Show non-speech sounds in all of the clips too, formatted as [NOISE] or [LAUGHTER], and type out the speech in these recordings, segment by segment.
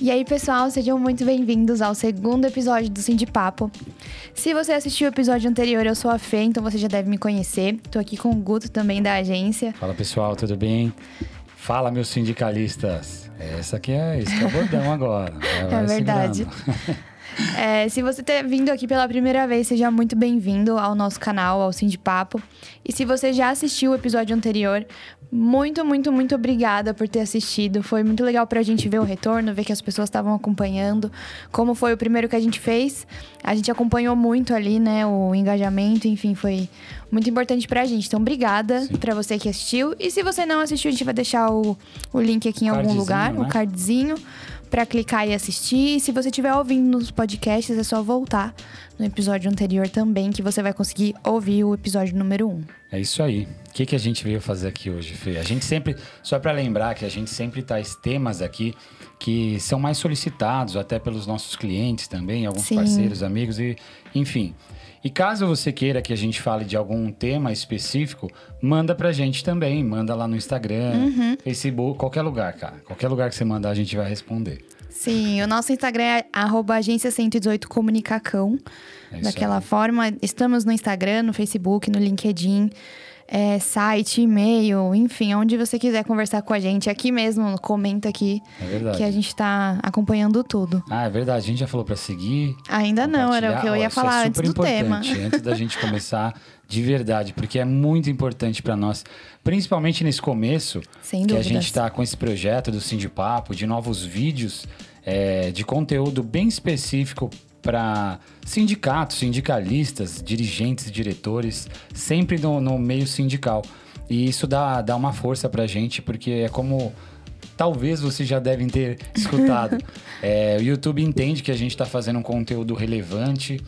E aí, pessoal, sejam muito bem-vindos ao segundo episódio do de Papo. Se você assistiu o episódio anterior, eu sou a Fê, então você já deve me conhecer. Tô aqui com o Guto também da agência. Fala pessoal, tudo bem? Fala, meus sindicalistas. Essa aqui é, esse que é o bordão agora. [LAUGHS] é verdade. [LAUGHS] É, se você está vindo aqui pela primeira vez, seja muito bem-vindo ao nosso canal, ao Sim de Papo. E se você já assistiu o episódio anterior, muito, muito, muito obrigada por ter assistido. Foi muito legal pra gente ver o retorno, ver que as pessoas estavam acompanhando. Como foi o primeiro que a gente fez, a gente acompanhou muito ali, né, o engajamento, enfim, foi muito importante pra gente. Então, obrigada Sim. pra você que assistiu. E se você não assistiu, a gente vai deixar o, o link aqui em algum lugar, né? o cardzinho para clicar e assistir. E se você estiver ouvindo nos podcasts, é só voltar no episódio anterior também, que você vai conseguir ouvir o episódio número 1. É isso aí. O que, que a gente veio fazer aqui hoje, Fê? A gente sempre, só para lembrar que a gente sempre traz temas aqui que são mais solicitados até pelos nossos clientes também, alguns Sim. parceiros, amigos e enfim. E caso você queira que a gente fale de algum tema específico, manda pra gente também. Manda lá no Instagram, uhum. Facebook, qualquer lugar, cara. Qualquer lugar que você mandar, a gente vai responder. Sim, o nosso Instagram é agência 118 comunicacão. É Daquela aí. forma, estamos no Instagram, no Facebook, no LinkedIn é, site, e-mail, enfim, onde você quiser conversar com a gente, aqui mesmo, comenta aqui. É verdade. Que a gente está acompanhando tudo. Ah, é verdade. A gente já falou para seguir. Ainda não, era o que eu ia Ó, falar é antes do tema. [LAUGHS] Antes da gente começar de verdade, porque é muito importante para nós, principalmente nesse começo, Sem que a gente está com esse projeto do Sim de Papo, de novos vídeos, é, de conteúdo bem específico para sindicatos, sindicalistas, dirigentes diretores, sempre no, no, meio sindical. E isso dá, dá uma força para a gente, porque é como talvez vocês já devem ter [LAUGHS] escutado. é, o YouTube entende que a gente está fazendo um conteúdo relevante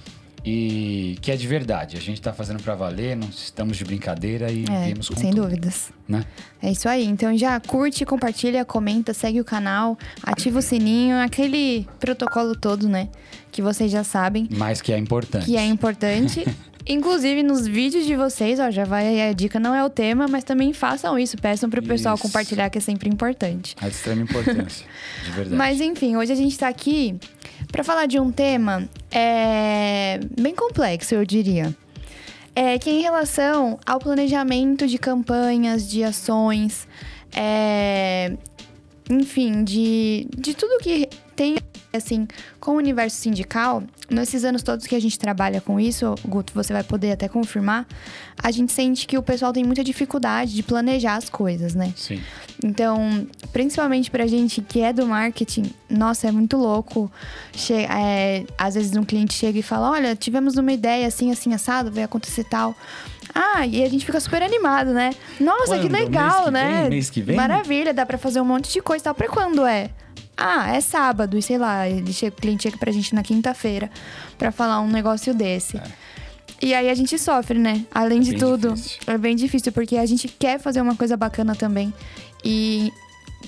e que é de verdade. A gente está fazendo para valer, não estamos de brincadeira e é, viemos com Sem tudo, dúvidas. Né? É isso aí. Então já curte, compartilha, comenta, segue o canal, ativa o sininho, aquele protocolo todo, né? Que vocês já sabem. Mas que é importante. Que é importante. [LAUGHS] Inclusive, nos vídeos de vocês, ó, já vai aí a dica, não é o tema, mas também façam isso. Peçam pro pessoal isso. compartilhar, que é sempre importante. É de extrema importância, de verdade. Mas enfim, hoje a gente tá aqui para falar de um tema é, bem complexo, eu diria. É que em relação ao planejamento de campanhas, de ações, é, enfim, de, de tudo que tem assim, com o universo sindical, nesses anos todos que a gente trabalha com isso, Guto, você vai poder até confirmar, a gente sente que o pessoal tem muita dificuldade de planejar as coisas, né? Sim. Então, principalmente pra gente que é do marketing, nossa, é muito louco. Che é, às vezes um cliente chega e fala: Olha, tivemos uma ideia assim, assim, assado, vai acontecer tal. Ah, e a gente fica super animado, né? Nossa, quando? que legal, mês que né? Vem, mês que vem? Maravilha, dá pra fazer um monte de coisa e tal. Pra quando é? Ah, é sábado, e sei lá, ele chega, o cliente chega pra gente na quinta-feira para falar um negócio desse. É. E aí a gente sofre, né? Além é de tudo, difícil. é bem difícil, porque a gente quer fazer uma coisa bacana também. E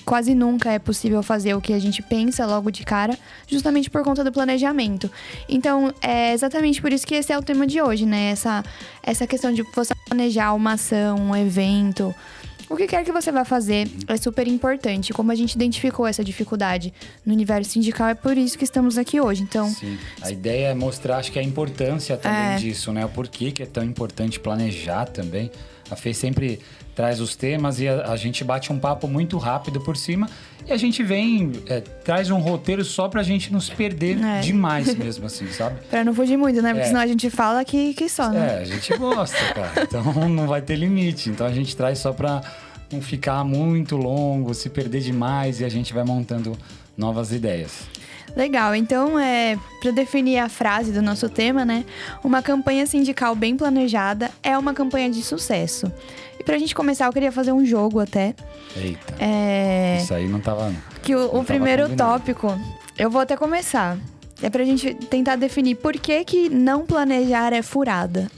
quase nunca é possível fazer o que a gente pensa logo de cara, justamente por conta do planejamento. Então, é exatamente por isso que esse é o tema de hoje, né? Essa, essa questão de você planejar uma ação, um evento, o que quer que você vá fazer é super importante. Como a gente identificou essa dificuldade no universo sindical, é por isso que estamos aqui hoje. Então, Sim. A ideia é mostrar, acho que a importância também é... disso, né? O porquê que é tão importante planejar também. A Fê sempre traz os temas e a, a, gente bate um papo muito rápido por cima e a gente vem, é, traz um roteiro só pra gente nos perder é. demais [LAUGHS] mesmo, assim, sabe? pra não fugir muito, né? Porque é. senão a gente fala que, que só, né? É, a gente gosta, cara. [LAUGHS] Então não vai ter limite. Então a gente traz só pra não ficar muito longo, se perder demais e a gente vai montando novas ideias. Legal, então é para definir a frase do nosso tema, né? Uma campanha sindical bem planejada é uma campanha de sucesso. Pra gente começar, eu queria fazer um jogo até. Eita. É... Isso aí não tava. Que o, o primeiro combinado. tópico, eu vou até começar. É pra gente tentar definir por que, que não planejar é furada.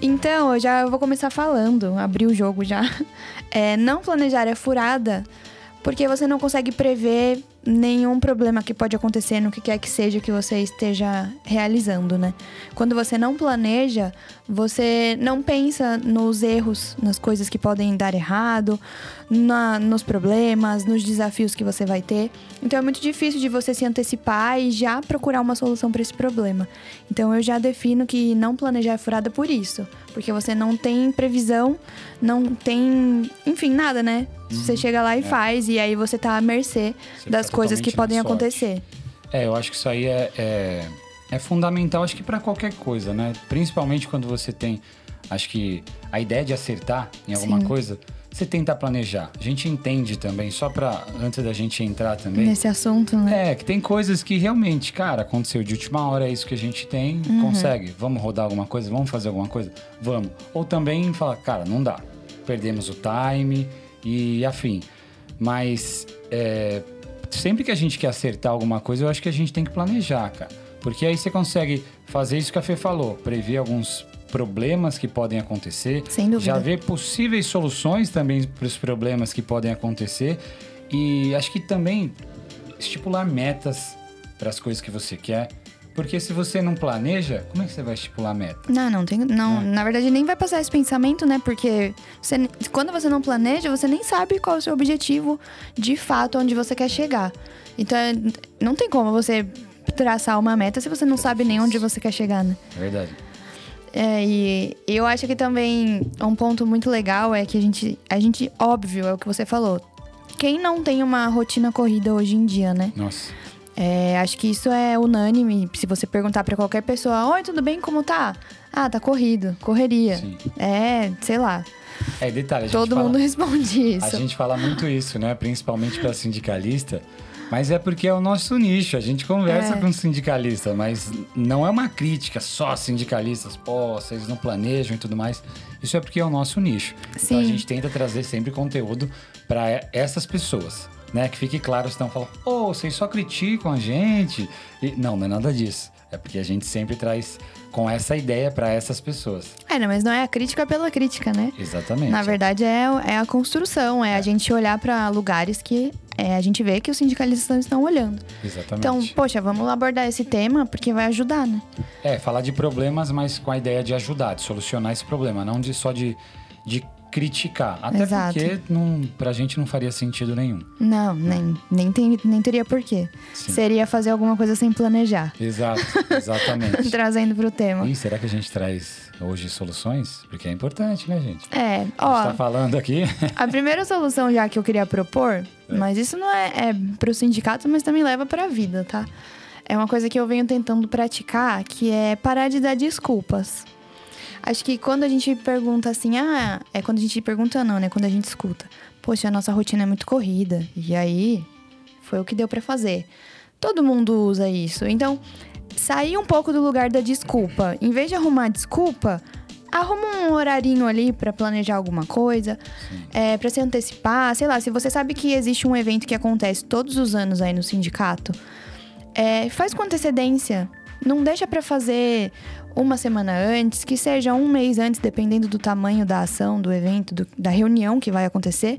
Então, eu já vou começar falando, abrir o jogo já. [LAUGHS] É, não planejar é furada porque você não consegue prever nenhum problema que pode acontecer no que quer que seja que você esteja realizando, né? Quando você não planeja, você não pensa nos erros, nas coisas que podem dar errado, na, nos problemas, nos desafios que você vai ter. Então é muito difícil de você se antecipar e já procurar uma solução para esse problema. Então eu já defino que não planejar é furada por isso, porque você não tem previsão, não tem, enfim, nada, né? Uhum. Você chega lá e é. faz e aí você tá à mercê você das tá coisas que podem acontecer. É, eu acho que isso aí é, é, é fundamental, acho que para qualquer coisa, né? Principalmente quando você tem, acho que a ideia de acertar em alguma Sim. coisa você tenta planejar. A gente entende também, só para antes da gente entrar também. Nesse assunto, né? É, que tem coisas que realmente, cara, aconteceu de última hora, é isso que a gente tem, uhum. consegue. Vamos rodar alguma coisa? Vamos fazer alguma coisa? Vamos. Ou também falar, cara, não dá. Perdemos o time e afim. Mas é, sempre que a gente quer acertar alguma coisa, eu acho que a gente tem que planejar, cara. Porque aí você consegue fazer isso que a Fê falou, prever alguns problemas que podem acontecer, Sem dúvida. já ver possíveis soluções também para os problemas que podem acontecer e acho que também estipular metas para as coisas que você quer. Porque se você não planeja, como é que você vai estipular meta? Não, não tem. Não, na verdade, nem vai passar esse pensamento, né? Porque você, quando você não planeja, você nem sabe qual é o seu objetivo de fato, onde você quer chegar. Então, não tem como você traçar uma meta se você não sabe nem onde você quer chegar, né? Verdade. É, e eu acho que também um ponto muito legal é que a gente, a gente, óbvio, é o que você falou. Quem não tem uma rotina corrida hoje em dia, né? Nossa. É, acho que isso é unânime. Se você perguntar para qualquer pessoa, oi, tudo bem? Como tá? Ah, tá corrido, correria. Sim. É, sei lá. É, detalhe. Todo mundo fala, responde isso. A gente fala muito isso, né? Principalmente para sindicalista. Mas é porque é o nosso nicho, a gente conversa é. com sindicalistas, mas não é uma crítica só sindicalistas, pô, vocês não planejam e tudo mais. Isso é porque é o nosso nicho. Sim. Então a gente tenta trazer sempre conteúdo para essas pessoas, né? Que fique claro, senão falam, pô, vocês só criticam a gente. E, não, não é nada disso. É porque a gente sempre traz com essa ideia para essas pessoas. É, não, mas não é a crítica pela crítica, né? Exatamente. Na verdade, é, é a construção, é, é. a gente olhar para lugares que é, a gente vê que os sindicalistas estão olhando. Exatamente. Então, poxa, vamos abordar esse tema porque vai ajudar, né? É, falar de problemas, mas com a ideia de ajudar, de solucionar esse problema, não de só de, de criticar. Até Exato. porque não, pra gente não faria sentido nenhum. Não, nem, nem, tem, nem teria porquê. Sim. Seria fazer alguma coisa sem planejar. Exato, exatamente. [LAUGHS] Trazendo pro tema. E será que a gente traz hoje soluções? Porque é importante, né, gente? É, ó. A gente tá falando aqui. a primeira solução já que eu queria propor, é. mas isso não é, é pro sindicato, mas também leva pra vida, tá? É uma coisa que eu venho tentando praticar, que é parar de dar desculpas. Acho que quando a gente pergunta assim, ah, é quando a gente pergunta não, né? Quando a gente escuta, poxa, a nossa rotina é muito corrida. E aí, foi o que deu para fazer. Todo mundo usa isso. Então, sair um pouco do lugar da desculpa. Em vez de arrumar desculpa, arruma um horarinho ali para planejar alguma coisa, é, para se antecipar. Sei lá, se você sabe que existe um evento que acontece todos os anos aí no sindicato, é, faz com antecedência. Não deixa para fazer uma semana antes, que seja um mês antes, dependendo do tamanho da ação, do evento, do, da reunião que vai acontecer.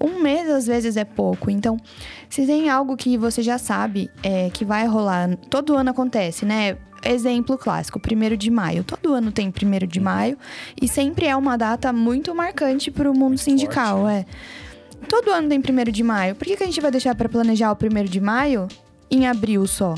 Um mês às vezes é pouco. Então, se tem algo que você já sabe é, que vai rolar, todo ano acontece, né? Exemplo clássico, 1 de maio. Todo ano tem 1 de maio e sempre é uma data muito marcante para o mundo muito sindical. Forte, né? é. Todo ano tem 1 de maio. Por que, que a gente vai deixar para planejar o 1 de maio em abril só?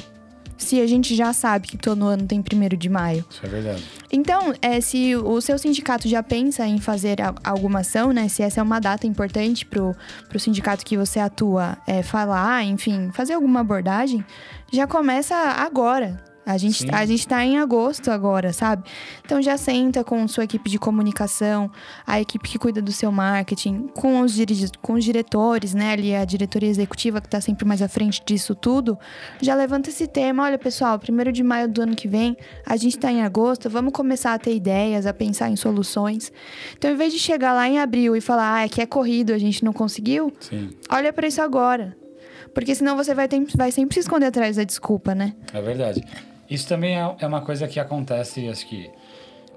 Se a gente já sabe que todo ano tem primeiro de maio? Isso é verdade. Então, é, se o seu sindicato já pensa em fazer alguma ação, né? Se essa é uma data importante pro, pro sindicato que você atua é, falar, enfim, fazer alguma abordagem, já começa agora. A gente, a gente tá em agosto agora, sabe? Então já senta com sua equipe de comunicação, a equipe que cuida do seu marketing, com os, com os diretores, né? Ali a diretoria executiva que tá sempre mais à frente disso tudo. Já levanta esse tema. Olha, pessoal, primeiro de maio do ano que vem, a gente tá em agosto, vamos começar a ter ideias, a pensar em soluções. Então, em vez de chegar lá em abril e falar, ah, é que é corrido, a gente não conseguiu, Sim. olha para isso agora. Porque senão você vai, ter, vai sempre se esconder atrás da desculpa, né? É verdade. Isso também é, é uma coisa que acontece, acho que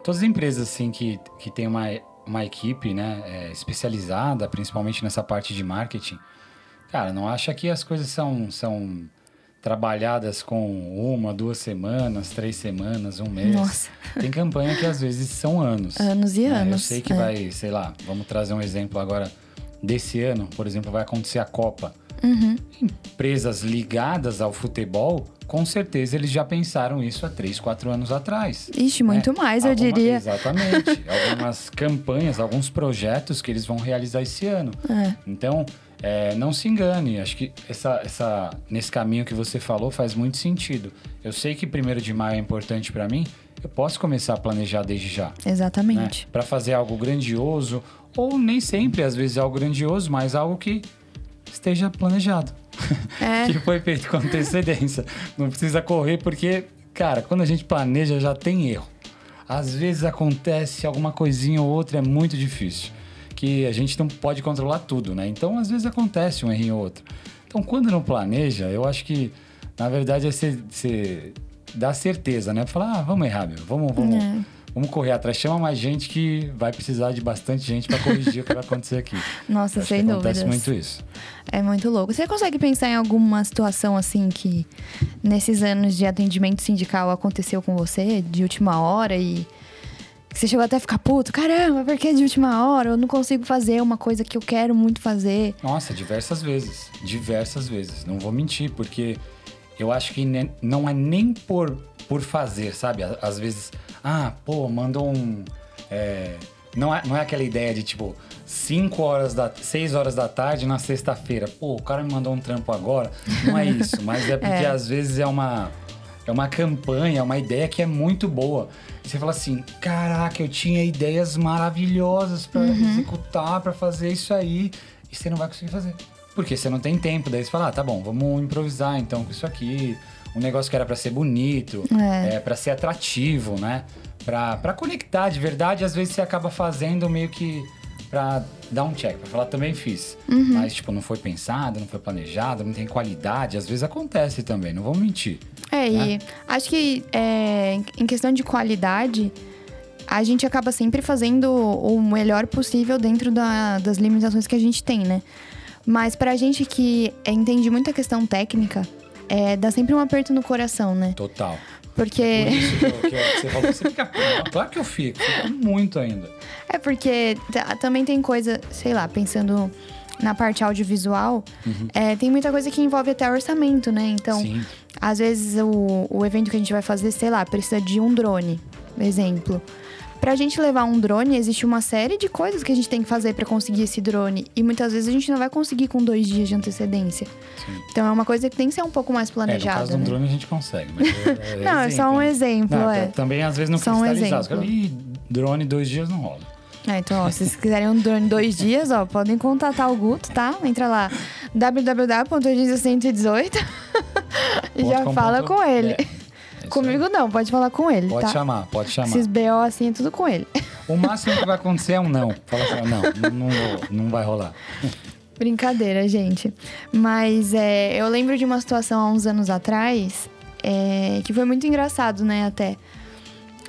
todas as empresas assim que, que tem uma, uma equipe né, é, especializada, principalmente nessa parte de marketing, Cara, não acha que as coisas são, são trabalhadas com uma, duas semanas, três semanas, um mês. Nossa. Tem campanha que às vezes são anos. Anos e né? anos. Eu sei que é. vai, sei lá, vamos trazer um exemplo agora desse ano, por exemplo, vai acontecer a Copa. Uhum. Empresas ligadas ao futebol, com certeza eles já pensaram isso há três, quatro anos atrás. Ixi, né? muito mais, Alguma, eu diria. Exatamente. [LAUGHS] algumas campanhas, alguns projetos que eles vão realizar esse ano. É. Então, é, não se engane, acho que essa, essa, nesse caminho que você falou faz muito sentido. Eu sei que primeiro de maio é importante para mim, eu posso começar a planejar desde já. Exatamente. Né? Para fazer algo grandioso, ou nem sempre, às vezes, algo grandioso, mas algo que esteja planejado. É. [LAUGHS] que foi feito com antecedência. Não precisa correr, porque, cara, quando a gente planeja já tem erro. Às vezes acontece alguma coisinha ou outra, é muito difícil que a gente não pode controlar tudo, né? Então, às vezes acontece um erro ou outro. Então, quando não planeja, eu acho que, na verdade, é você, você dar certeza, né? Falar, ah, vamos errar, meu. Vamos, vamos, é. Vamos correr atrás. Chama mais gente que vai precisar de bastante gente para corrigir o que vai acontecer aqui. [LAUGHS] Nossa, acho sem dúvida. Acontece muito isso. É muito louco. Você consegue pensar em alguma situação assim que nesses anos de atendimento sindical aconteceu com você de última hora e que você chegou até a ficar puto, caramba, por que de última hora? Eu não consigo fazer uma coisa que eu quero muito fazer. Nossa, diversas vezes. Diversas vezes. Não vou mentir, porque eu acho que não é nem por, por fazer, sabe? Às vezes, ah, pô, mandou um. É, não, é, não é aquela ideia de tipo, 5 horas da 6 horas da tarde na sexta-feira. Pô, o cara me mandou um trampo agora. Não é isso, [LAUGHS] mas é porque é. às vezes é uma é uma campanha, é uma ideia que é muito boa. E você fala assim: caraca, eu tinha ideias maravilhosas para uhum. executar, para fazer isso aí, e você não vai conseguir fazer. Porque você não tem tempo. Daí você fala: ah, tá bom, vamos improvisar então com isso aqui. Um negócio que era para ser bonito, é. é para ser atrativo, né? Para conectar de verdade, às vezes você acaba fazendo meio que pra dar um check, pra falar também fiz. Uhum. Mas, tipo, não foi pensado, não foi planejado, não tem qualidade. Às vezes acontece também, não vamos mentir. É, né? e acho que é, em questão de qualidade, a gente acaba sempre fazendo o melhor possível dentro da, das limitações que a gente tem, né? Mas pra gente que entende muita questão técnica, é, dá sempre um aperto no coração, né? Total. Porque. É por isso que, eu, [LAUGHS] que eu, você falou, você fica. Claro que eu fico, fico muito ainda. É porque também tem coisa, sei lá, pensando na parte audiovisual, uhum. é, tem muita coisa que envolve até orçamento, né? Então, Sim. às vezes o, o evento que a gente vai fazer, sei lá, precisa de um drone, exemplo. Pra gente levar um drone, existe uma série de coisas que a gente tem que fazer para conseguir esse drone. E muitas vezes a gente não vai conseguir com dois dias de antecedência. Sim. Então é uma coisa que tem que ser um pouco mais planejada. É, no caso né? um drone a gente consegue, [LAUGHS] é, é Não, é só um exemplo, não, é. Também às vezes não só cristalizado. Um exemplo. drone dois dias não rola. É, então, ó, se vocês quiserem um drone dois dias, ó, podem contatar o Guto, tá? Entra lá, www.agência118 e [LAUGHS] já fala com ele. É. Comigo não, pode falar com ele. Pode tá? chamar, pode chamar. Esses BO assim é tudo com ele. O máximo que vai acontecer é um não. Fala assim, não, não, não, não vai rolar. [LAUGHS] Brincadeira, gente. Mas é, eu lembro de uma situação há uns anos atrás é, que foi muito engraçado, né, até.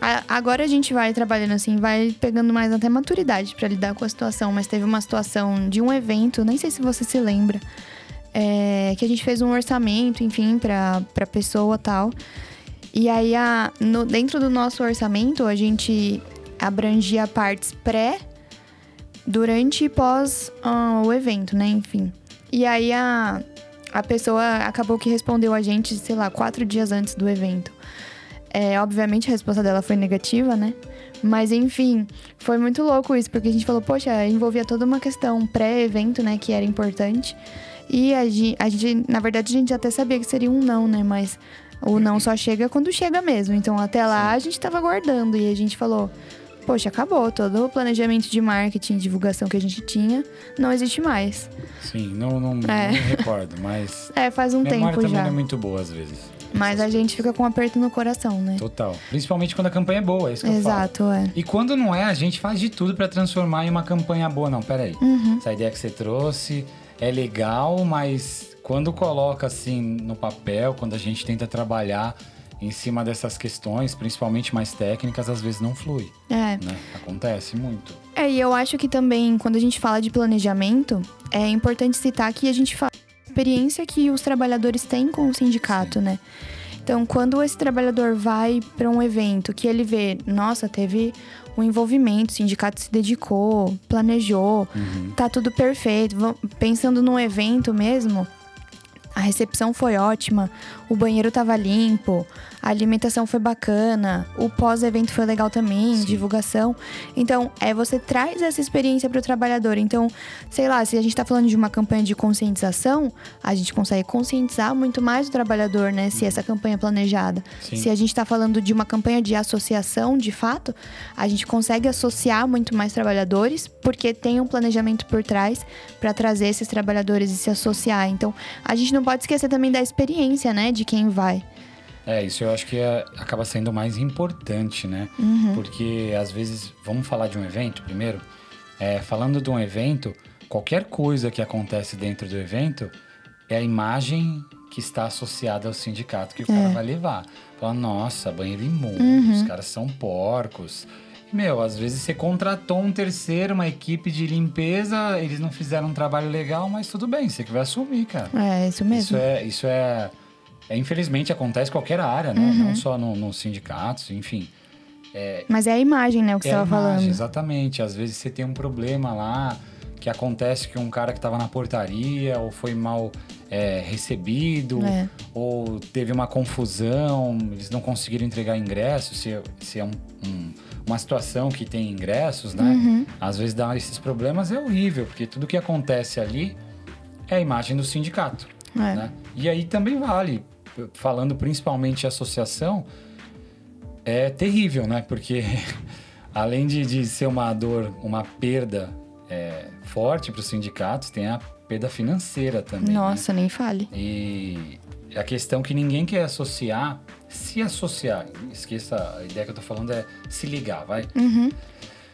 A, agora a gente vai trabalhando assim, vai pegando mais até maturidade para lidar com a situação. Mas teve uma situação de um evento, nem sei se você se lembra, é, que a gente fez um orçamento, enfim, pra, pra pessoa tal. E aí, a, no, dentro do nosso orçamento, a gente abrangia partes pré, durante e pós uh, o evento, né? Enfim. E aí, a, a pessoa acabou que respondeu a gente, sei lá, quatro dias antes do evento. É, obviamente, a resposta dela foi negativa, né? Mas enfim, foi muito louco isso, porque a gente falou, poxa, envolvia toda uma questão pré-evento, né, que era importante. E a gente, a gente, na verdade, a gente até sabia que seria um não, né? Mas o não só chega quando chega mesmo. Então até lá a gente estava aguardando e a gente falou: Poxa, acabou. Todo o planejamento de marketing e divulgação que a gente tinha não existe mais. Sim, não, não, é. não me recordo, mas. [LAUGHS] É, faz um tempo também já. não é muito boa às vezes. Mas a gente fica com um aperto no coração, né? Total. Principalmente quando a campanha é boa, é isso que Exato, eu falo. é. E quando não é, a gente faz de tudo para transformar em uma campanha boa. Não, peraí. Uhum. Essa ideia que você trouxe é legal, mas quando coloca assim no papel, quando a gente tenta trabalhar em cima dessas questões, principalmente mais técnicas, às vezes não flui. É. Né? Acontece muito. É, e eu acho que também, quando a gente fala de planejamento, é importante citar que a gente fala experiência que os trabalhadores têm com o sindicato, Sim. né? Então, quando esse trabalhador vai para um evento que ele vê, nossa, teve um envolvimento, o sindicato se dedicou, planejou, uhum. tá tudo perfeito. Pensando num evento mesmo, a recepção foi ótima, o banheiro estava limpo, a alimentação foi bacana, o pós-evento foi legal também, Sim. divulgação. Então, é você traz essa experiência para o trabalhador. Então, sei lá, se a gente está falando de uma campanha de conscientização, a gente consegue conscientizar muito mais o trabalhador, né? Se essa campanha é planejada. Sim. Se a gente está falando de uma campanha de associação, de fato, a gente consegue associar muito mais trabalhadores, porque tem um planejamento por trás para trazer esses trabalhadores e se associar. Então, a gente não pode esquecer também da experiência, né, de quem vai. É, isso eu acho que é, acaba sendo mais importante, né? Uhum. Porque às vezes, vamos falar de um evento primeiro. É, falando de um evento, qualquer coisa que acontece dentro do evento é a imagem que está associada ao sindicato que o é. cara vai levar. Fala, nossa, banheiro imundo, uhum. os caras são porcos. Meu, às vezes você contratou um terceiro, uma equipe de limpeza, eles não fizeram um trabalho legal, mas tudo bem, você que vai assumir, cara. É, isso mesmo. Isso é, isso é é, infelizmente acontece em qualquer área, né? Uhum. Não só nos no sindicatos, enfim. É, Mas é a imagem, né? O que é você estava falando. Exatamente. Às vezes você tem um problema lá que acontece que um cara que estava na portaria ou foi mal é, recebido é. ou teve uma confusão, eles não conseguiram entregar ingressos, se, se é um, um, uma situação que tem ingressos, né? Uhum. Às vezes dá esses problemas, é horrível, porque tudo que acontece ali é a imagem do sindicato. É. Né? E aí também vale falando principalmente associação, é terrível, né? Porque [LAUGHS] além de, de ser uma dor, uma perda é, forte para os sindicatos, tem a perda financeira também. Né? Nossa, né? nem fale. E a questão que ninguém quer associar, se associar, esqueça a ideia que eu tô falando é se ligar, vai. Uhum.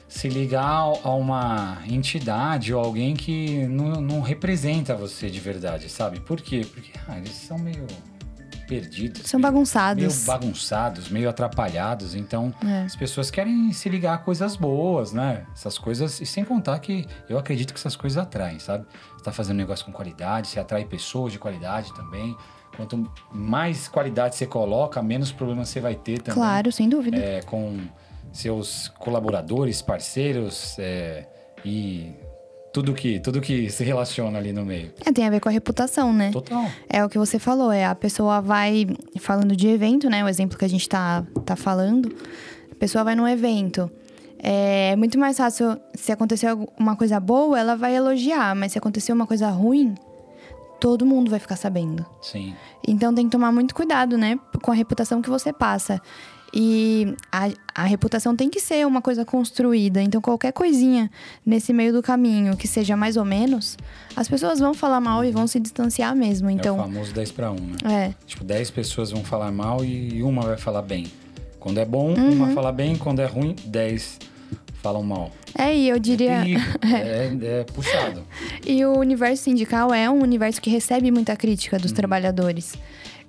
Se ligar a uma entidade ou alguém que não, não representa você de verdade, sabe? Por quê? Porque ah, eles são meio perdidos. São meio, bagunçados. Meio bagunçados, meio atrapalhados. Então, é. as pessoas querem se ligar a coisas boas, né? Essas coisas. E sem contar que eu acredito que essas coisas atraem, sabe? Você tá fazendo negócio com qualidade, você atrai pessoas de qualidade também. Quanto mais qualidade você coloca, menos problemas você vai ter também. Claro, sem dúvida. É, com seus colaboradores, parceiros é, e tudo que, tudo que se relaciona ali no meio. É, tem a ver com a reputação, né? Total. É o que você falou, é a pessoa vai falando de evento, né? O exemplo que a gente tá, tá falando. A pessoa vai num evento. É muito mais fácil, se acontecer uma coisa boa, ela vai elogiar, mas se acontecer uma coisa ruim, todo mundo vai ficar sabendo. Sim. Então tem que tomar muito cuidado, né, com a reputação que você passa. E a, a reputação tem que ser uma coisa construída. Então, qualquer coisinha nesse meio do caminho que seja mais ou menos, as pessoas vão falar mal e vão se distanciar mesmo. Então, é o famoso 10 para 1, né? É. Tipo, 10 pessoas vão falar mal e uma vai falar bem. Quando é bom, uhum. uma fala bem. Quando é ruim, 10 falam mal. É, e eu diria. [LAUGHS] É, é, é, puxado. e o universo sindical é um universo que recebe muita crítica dos uhum. trabalhadores.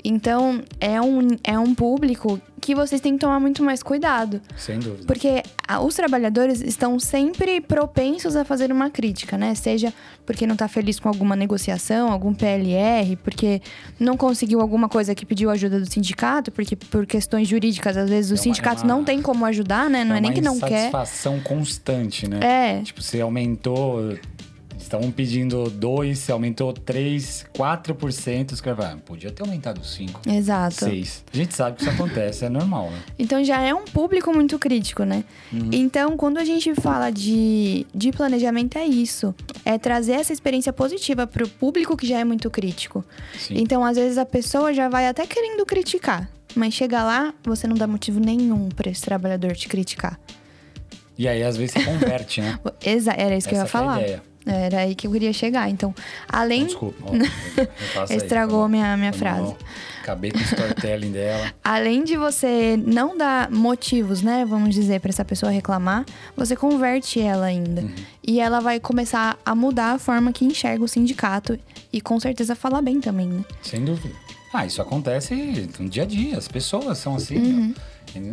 Então, é um, é um público que vocês têm que tomar muito mais cuidado. Sem dúvida. Porque os trabalhadores estão sempre propensos a fazer uma crítica, né? Seja porque não está feliz com alguma negociação, algum PLR, porque não conseguiu alguma coisa que pediu ajuda do sindicato, porque por questões jurídicas, às vezes, é os sindicatos uma, não tem como ajudar, né? Não é, é nem que não quer. É uma satisfação constante, né? É. Tipo, você aumentou estavam pedindo 2, se aumentou 3, 4%, os caras falaram, podia ter aumentado 5. Exato. 6. A gente sabe que isso acontece, é normal, né? Então já é um público muito crítico, né? Uhum. Então, quando a gente fala de, de planejamento, é isso. É trazer essa experiência positiva para o público que já é muito crítico. Sim. Então, às vezes, a pessoa já vai até querendo criticar. Mas chega lá, você não dá motivo nenhum para esse trabalhador te criticar. E aí, às vezes, você converte, né? [LAUGHS] Era isso que eu ia falar. É a ideia. Era aí que eu queria chegar. Então, além. Desculpa, [LAUGHS] Estragou aí, minha, minha frase. Acabei com o storytelling dela. [LAUGHS] Além de você não dar motivos, né? Vamos dizer, para essa pessoa reclamar, você converte ela ainda. Uhum. E ela vai começar a mudar a forma que enxerga o sindicato. E com certeza falar bem também, né? Sem dúvida. Ah, isso acontece no dia a dia. As pessoas são assim. Uhum.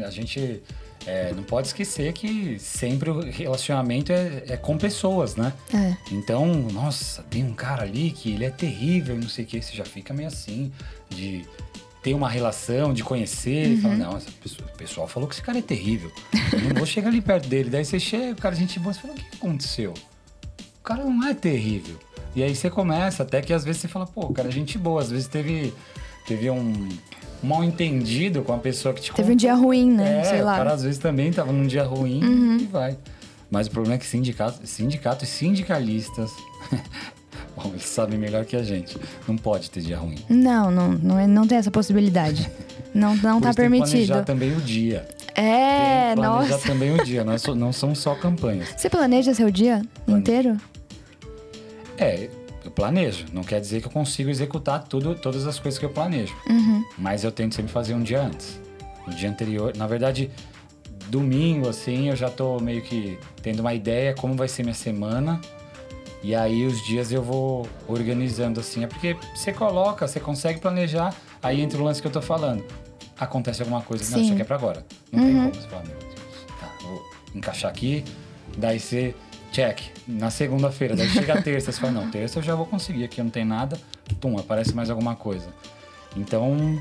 A gente é, não pode esquecer que sempre o relacionamento é, é com pessoas, né? É. Então, nossa, tem um cara ali que ele é terrível, não sei o que, você já fica meio assim, de ter uma relação, de conhecer, uhum. fala, não, pessoa, o pessoal falou que esse cara é terrível. Eu não vou chegar ali perto dele. Daí você chega, o cara, gente boa, você fala, o que aconteceu? O cara não é terrível. E aí você começa, até que às vezes você fala, pô, cara, gente boa, às vezes teve, teve um mal entendido com a pessoa que te Teve contou. um dia ruim, né? É, Sei lá. o cara às vezes também tava num dia ruim uhum. e vai. Mas o problema é que sindicato, sindicato e sindicalistas [LAUGHS] Bom, eles sabem melhor que a gente. Não pode ter dia ruim. Não, não, não, é, não tem essa possibilidade. Não, não [LAUGHS] tá permitido. Tem que planejar também o dia. É, tem planejar nossa. também o dia, não, não são só campanhas. Você planeja seu dia Plane... inteiro? É, planejo. Não quer dizer que eu consigo executar tudo, todas as coisas que eu planejo. Uhum. Mas eu tento sempre fazer um dia antes. No dia anterior, na verdade, domingo, assim, eu já tô meio que tendo uma ideia como vai ser minha semana e aí os dias eu vou organizando assim. É porque você coloca, você consegue planejar, aí entra o lance que eu tô falando. Acontece alguma coisa, Sim. não, isso aqui é pra agora. Não uhum. tem como. Você fala, meu Deus, tá, vou encaixar aqui. Daí você check na segunda-feira. Daí chega a terça, você fala, não, terça eu já vou conseguir, aqui não tem nada. Tum, aparece mais alguma coisa. Então,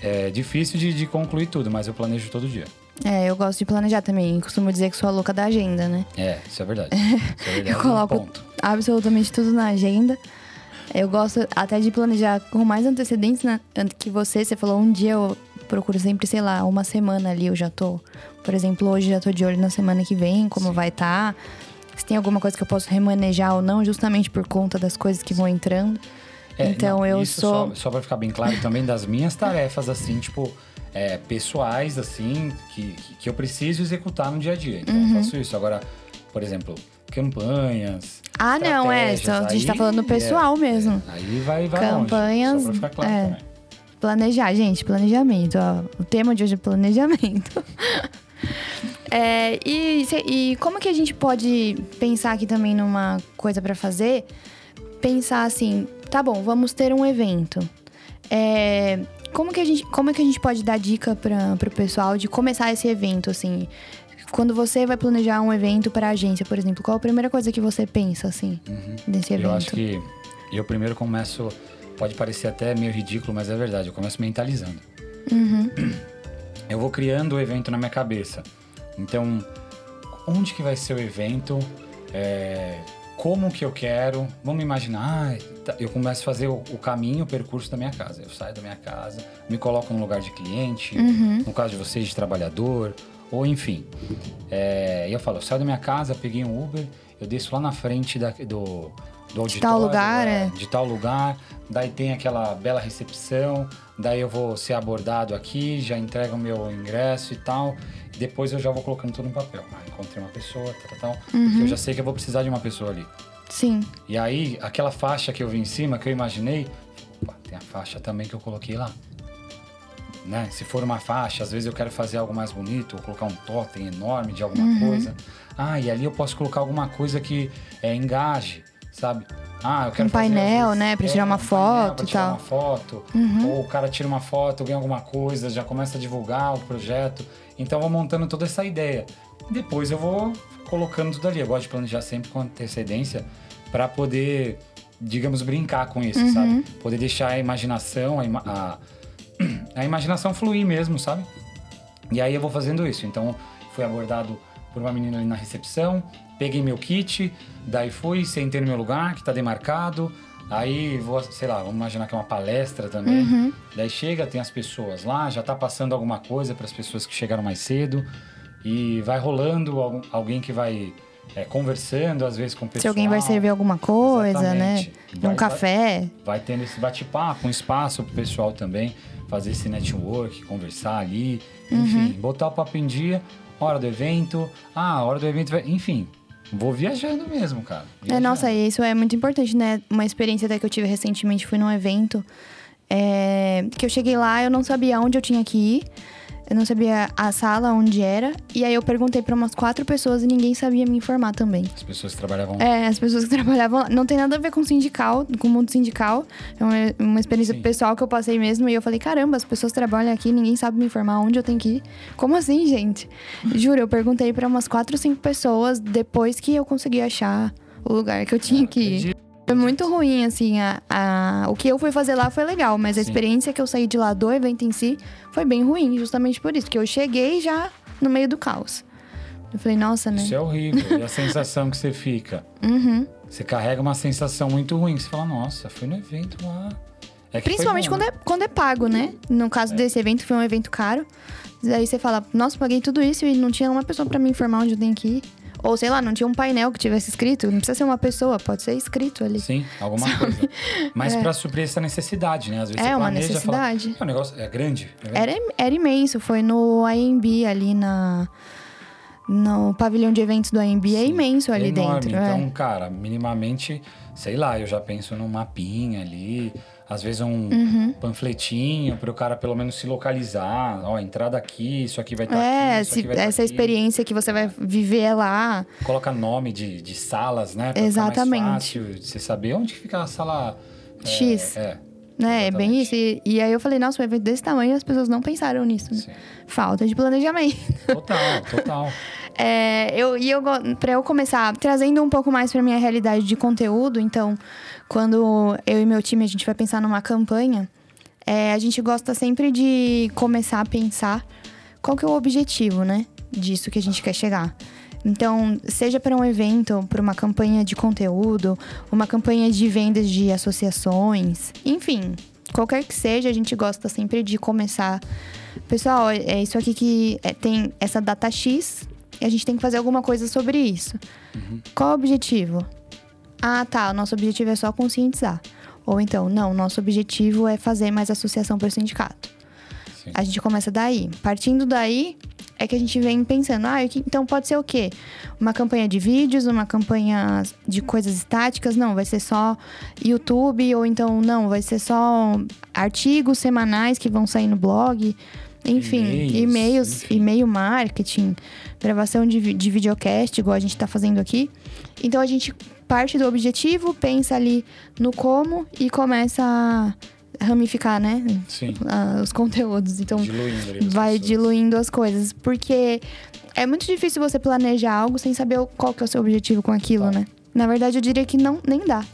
é difícil de, de concluir tudo, mas eu planejo todo dia. É, eu gosto de planejar também. Costumo dizer que sou a louca da agenda, né? É, isso é verdade. [LAUGHS] Isso é verdade eu coloco absolutamente tudo na agenda. Eu gosto até de planejar com mais antecedentes né? que você. Você falou um dia, eu procuro sempre, sei lá, uma semana ali eu já tô. Por exemplo, hoje já tô de olho na semana que vem, como Sim. vai estar. Tá, se tem alguma coisa que eu posso remanejar ou não, justamente por conta das coisas que vão entrando. É, então não, eu sou. Só, só pra ficar bem claro também das minhas tarefas, assim, tipo é, pessoais, assim, que, que eu preciso executar no dia a dia. Então, uhum. eu faço isso. Agora, por exemplo, campanhas. Ah, não, é. a gente tá falando pessoal é, mesmo. É, aí vai, vai Campanhas. Longe, só pra ficar claro é. também. Planejar, gente, planejamento. Ó. O tema de hoje é planejamento. [LAUGHS] é, e, e como que a gente pode pensar aqui também numa coisa para fazer? Pensar assim, tá bom, vamos ter um evento. É, como que a gente, como é que a gente pode dar dica para o pessoal de começar esse evento, assim? Quando você vai planejar um evento para a agência, por exemplo, qual a primeira coisa que você pensa, assim, uhum. desse evento? Eu acho que eu primeiro começo, pode parecer até meio ridículo, mas é verdade, eu começo mentalizando. Uhum. Eu vou criando o evento na minha cabeça. Então, onde que vai ser o evento? É, como que eu quero. Vamos imaginar, ah, eu começo a fazer o, o, caminho, o percurso da minha casa. Eu saio da minha casa, me coloco no lugar de cliente, uhum. no caso de vocês, de trabalhador, ou enfim. É, eu falo, eu saio da minha casa, peguei um Uber, eu desço lá na frente da, do, do auditório. De tal lugar, é, é. De tal lugar. Daí tem aquela bela recepção. Daí eu vou ser abordado aqui, já entrego o meu ingresso e tal. Depois eu já vou colocando tudo no papel. Ah, encontrei uma pessoa, tal, tal, uhum. Porque eu já sei que eu vou precisar de uma pessoa ali. Sim. E aí, aquela faixa que eu vi em cima, que eu imaginei, opa, tem a faixa também que eu coloquei lá. Né? Se for uma faixa, às vezes eu quero fazer algo mais bonito, ou colocar um totem enorme de alguma uhum. coisa. Ah, e ali eu posso colocar alguma coisa que é, engaje, sabe? Ah, eu quero um painel, vezes, né, para é, tirar uma um foto e tal. uma foto, uhum. ou o cara tira uma foto, ganha alguma coisa, já começa a divulgar o projeto. Então eu vou montando toda essa ideia. Depois eu vou colocando tudo ali. Eu gosto de planejar sempre com antecedência para poder, digamos, brincar com isso, uhum. sabe? Poder deixar a imaginação, a, a, [CLEARS THROAT] a imaginação fluir mesmo, sabe? E aí eu vou fazendo isso. Então fui abordado por uma menina ali na recepção, peguei meu kit, daí fui, sentei no meu lugar, que está demarcado. Aí vou, sei lá, vamos imaginar que é uma palestra também. Uhum. Daí chega, tem as pessoas lá, já está passando alguma coisa para as pessoas que chegaram mais cedo. E vai rolando alguém que vai é, conversando, às vezes, com o pessoal. Se alguém vai servir alguma coisa, né? Exatamente. né? Vai, um café. Vai, vai tendo esse bate-papo, um espaço para o pessoal também fazer esse network, conversar ali. Uhum. Enfim, botar o papo em dia, hora do evento. Ah, hora do evento vai. Enfim, Vou viajando mesmo, cara. Viajando. É, nossa, isso é muito importante, né? Uma experiência até que eu tive recentemente, fui num evento. É, que eu cheguei lá, eu não sabia onde eu tinha que ir. Eu não sabia a sala onde era. E aí eu perguntei para umas quatro pessoas e ninguém sabia me informar também. As pessoas que trabalhavam lá. É, as pessoas que [LAUGHS] trabalhavam lá. Não tem nada a ver com sindical, com o mundo sindical. É uma, uma experiência Sim. pessoal que eu passei mesmo. E eu falei, caramba, as pessoas trabalham aqui, ninguém sabe me informar onde eu tenho que ir. Como assim, gente? [LAUGHS] Juro, eu perguntei para umas quatro, cinco pessoas depois que eu consegui achar o lugar que eu tinha que ir. Foi muito ruim, assim. A, a, o que eu fui fazer lá foi legal, mas a Sim. experiência que eu saí de lá do evento em si foi bem ruim, justamente por isso. Porque eu cheguei já no meio do caos. Eu falei, nossa, né? Isso é horrível. e a sensação que você fica? Uhum. Você carrega uma sensação muito ruim. Você fala, nossa, fui no evento lá. É Principalmente quando, é, quando é pago, né? No caso é. desse evento, foi um evento caro. Daí você fala, nossa, paguei tudo isso e não tinha uma pessoa para me informar onde eu tenho que ir. Ou sei lá, não tinha um painel que tivesse escrito. Não precisa ser uma pessoa, pode ser escrito ali. Sim, alguma Sabe? coisa. Mas [LAUGHS] é. para suprir essa necessidade, né? Às vezes é você uma necessidade. Fala, o negócio é grande. É grande. Era, era imenso. Foi no AMB ali na no pavilhão de eventos do AMB é imenso ali enorme. dentro. Então, é. cara, minimamente, sei lá, eu já penso num mapinha ali, às vezes um uhum. panfletinho para o cara pelo menos se localizar. Ó, entrada aqui, isso aqui vai estar tá é, aqui. Se, vai essa tá experiência que você vai viver lá. Coloca nome de, de salas, né? Pra Exatamente. mais fácil você saber onde fica a sala X. É, é. Né, é bem isso. E, e, aí eu falei, nossa, um evento desse tamanho as pessoas não pensaram nisso. Né? Falta de planejamento. Total, total. [LAUGHS] é, eu, e eu, pra eu começar trazendo um pouco mais pra minha realidade de conteúdo, então, quando eu e meu time a gente vai pensar numa campanha, é, a gente gosta sempre de começar a pensar qual que é o objetivo, né? Disso que a gente quer chegar. Então, seja para um evento, para uma campanha de conteúdo, uma campanha de vendas de associações, enfim, qualquer que seja, a gente gosta sempre de começar. Pessoal, é isso aqui que é, tem essa data X e a gente tem que fazer alguma coisa sobre isso. Uhum. Qual o objetivo? Ah, tá, o nosso objetivo é só conscientizar. Ou então, não, nosso objetivo é fazer mais associação para o sindicato. Sim. A gente começa daí. Partindo daí, é que a gente vem pensando, ah, então pode ser o quê? Uma campanha de vídeos, uma campanha de coisas estáticas? Não, vai ser só YouTube, ou então não, vai ser só artigos semanais que vão sair no blog. Enfim, e-mails, e-mail marketing, gravação de, de videocast, igual a gente está fazendo aqui. Então a gente parte do objetivo, pensa ali no como e começa a ramificar, né? Sim. os conteúdos. Então, diluindo vai pessoas. diluindo as coisas. Porque é muito difícil você planejar algo sem saber qual que é o seu objetivo com aquilo, né? Na verdade, eu diria que não nem dá.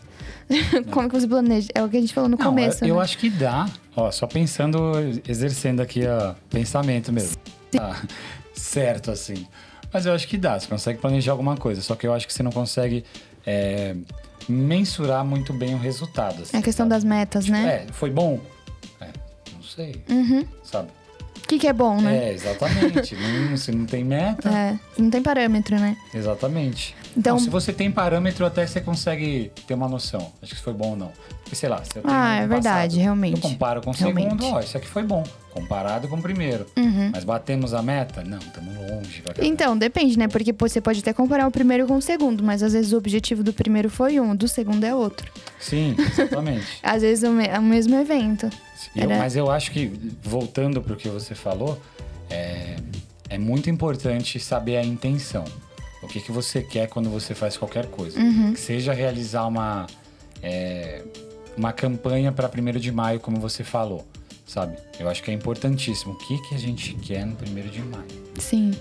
[LAUGHS] Como que você planeja? É o que a gente falou no não, começo. Eu, eu né? acho que dá. Ó, só pensando, exercendo aqui o pensamento mesmo. Tá. Certo, assim. Mas eu acho que dá. Você consegue planejar alguma coisa. Só que eu acho que você não consegue. É mensurar muito bem o resultado. Assim, é a questão sabe? das metas, tipo, né? É, foi bom? É, não sei. Uhum. Sabe? Que, que, é bom, né? É, exatamente. não, se não tem meta. É, não tem parâmetro, né? Exatamente. Então, se você tem parâmetro, até você consegue ter uma noção. Acho que foi bom ou não. Porque, sei lá, se eu tenho Ah, é verdade, passado, realmente. Eu comparo com o segundo, ó, isso aqui foi bom. Comparado com o primeiro. Uhum. Mas batemos a meta? Não, estamos longe. Então, depende, né? Porque você pode até comparar o primeiro com o segundo, mas às vezes o objetivo do primeiro foi um, do segundo é outro. Sim, exatamente. [LAUGHS] às vezes é o mesmo evento. Era... Eu, mas eu acho que, voltando para o que você falou, é, é muito importante saber a intenção. O que, que você quer quando você faz qualquer coisa. Uhum. Que seja realizar uma, é, uma campanha para 1 de maio, como você falou, sabe? Eu acho que é importantíssimo. O que, que a gente quer no 1 de maio? Sim.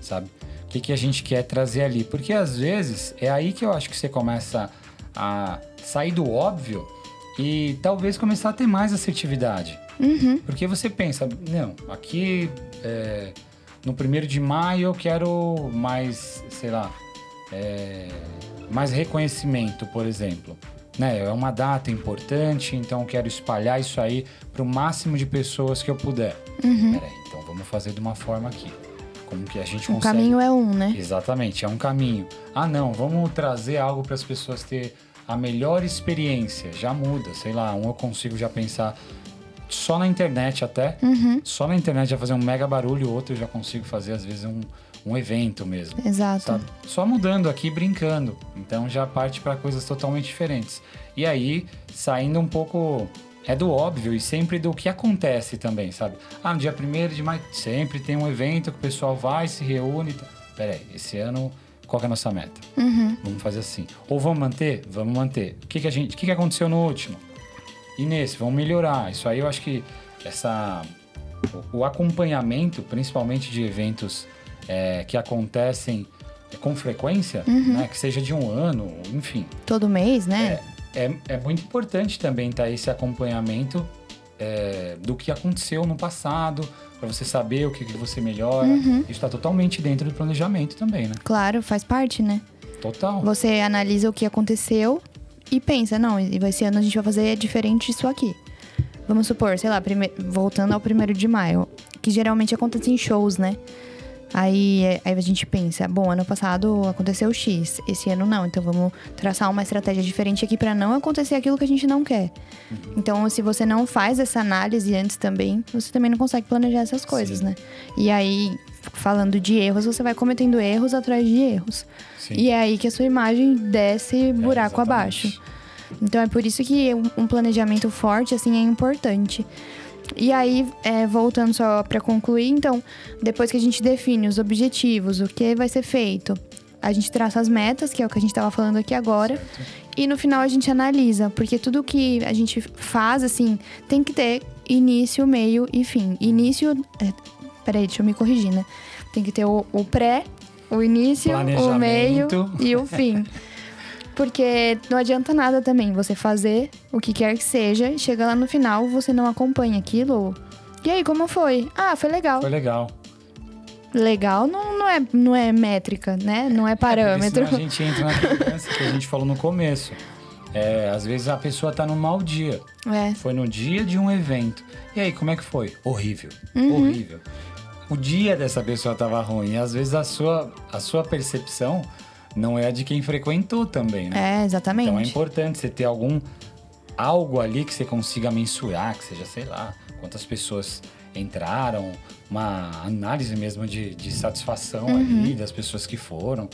Sabe? O que, que a gente quer trazer ali? Porque às vezes é aí que eu acho que você começa a sair do óbvio e talvez começar a ter mais assertividade. Uhum. Porque você pensa, não, aqui é, no primeiro de maio eu quero mais, sei lá, é, mais reconhecimento, por exemplo. Né? É uma data importante, então eu quero espalhar isso aí para o máximo de pessoas que eu puder. Uhum. Peraí, então vamos fazer de uma forma aqui. Como que a gente o consegue... caminho é um, né? Exatamente, é um caminho. Ah, não, vamos trazer algo para as pessoas ter a melhor experiência. Já muda, sei lá, um eu consigo já pensar só na internet até. Uhum. Só na internet já fazer um mega barulho, outro eu já consigo fazer, às vezes, um, um evento mesmo. Exato. Sabe? Só mudando aqui, brincando. Então já parte para coisas totalmente diferentes. E aí, saindo um pouco é do óbvio e sempre do que acontece também, sabe? Ah, no dia 1 de maio sempre tem um evento que o pessoal vai, se reúne. Peraí, esse ano qual é a nossa meta? Uhum. Vamos fazer assim. Ou vamos manter? Vamos manter. O que, que a gente, o que, que aconteceu no último? E nesse, vamos melhorar. Isso aí eu acho que essa o, o acompanhamento, principalmente de eventos é, que acontecem com frequência, uhum. né, que seja de um ano, enfim. Todo mês, né? É, é, é muito importante também estar tá, esse acompanhamento é, do que aconteceu no passado, para você saber o que, que você melhora. Uhum. Isso está totalmente dentro do planejamento também, né? Claro, faz parte, né? Total. Você analisa o que aconteceu e pensa, não, esse ano a gente vai fazer diferente disso aqui. Vamos supor, sei lá, prime... voltando ao primeiro de maio, que geralmente acontece em shows, né? Aí, aí a gente pensa, bom, ano passado aconteceu X, esse ano não, então vamos traçar uma estratégia diferente aqui para não acontecer aquilo que a gente não quer. Uhum. Então, se você não faz essa análise antes também, você também não consegue planejar essas coisas, Sim. né? E aí, falando de erros, você vai cometendo erros atrás de erros. Sim. E é aí que a sua imagem desce buraco é, abaixo. Então é por isso que um planejamento forte assim é importante. E aí, é, voltando só para concluir, então, depois que a gente define os objetivos, o que vai ser feito, a gente traça as metas, que é o que a gente estava falando aqui agora, e no final a gente analisa, porque tudo que a gente faz, assim, tem que ter início, meio e fim. Início. É, peraí, deixa eu me corrigir, né? Tem que ter o, o pré, o início, o meio e o fim. [LAUGHS] Porque não adianta nada também você fazer o que quer que seja, chega lá no final, você não acompanha aquilo. E aí, como foi? Ah, foi legal. Foi legal. Legal não, não, é, não é métrica, né? Não é, é parâmetro. É a gente entra na criança que a gente falou no começo. É, às vezes a pessoa tá num mau dia. É. Foi no dia de um evento. E aí, como é que foi? Horrível. Uhum. Horrível. O dia dessa pessoa tava ruim. E às vezes a sua, a sua percepção não é a de quem frequentou também, né? É, exatamente. Então é importante você ter algum algo ali que você consiga mensurar, que seja, sei lá, quantas pessoas entraram, uma análise mesmo de, de satisfação uhum. ali das pessoas que foram,